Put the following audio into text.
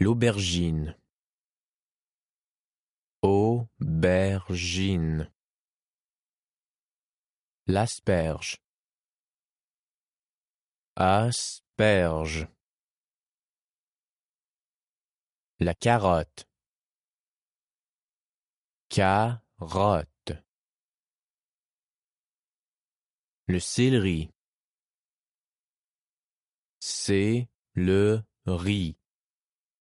L'aubergine. Aubergine. L'asperge. Asperge. La carotte. Carotte. Le céleri. C'est le riz.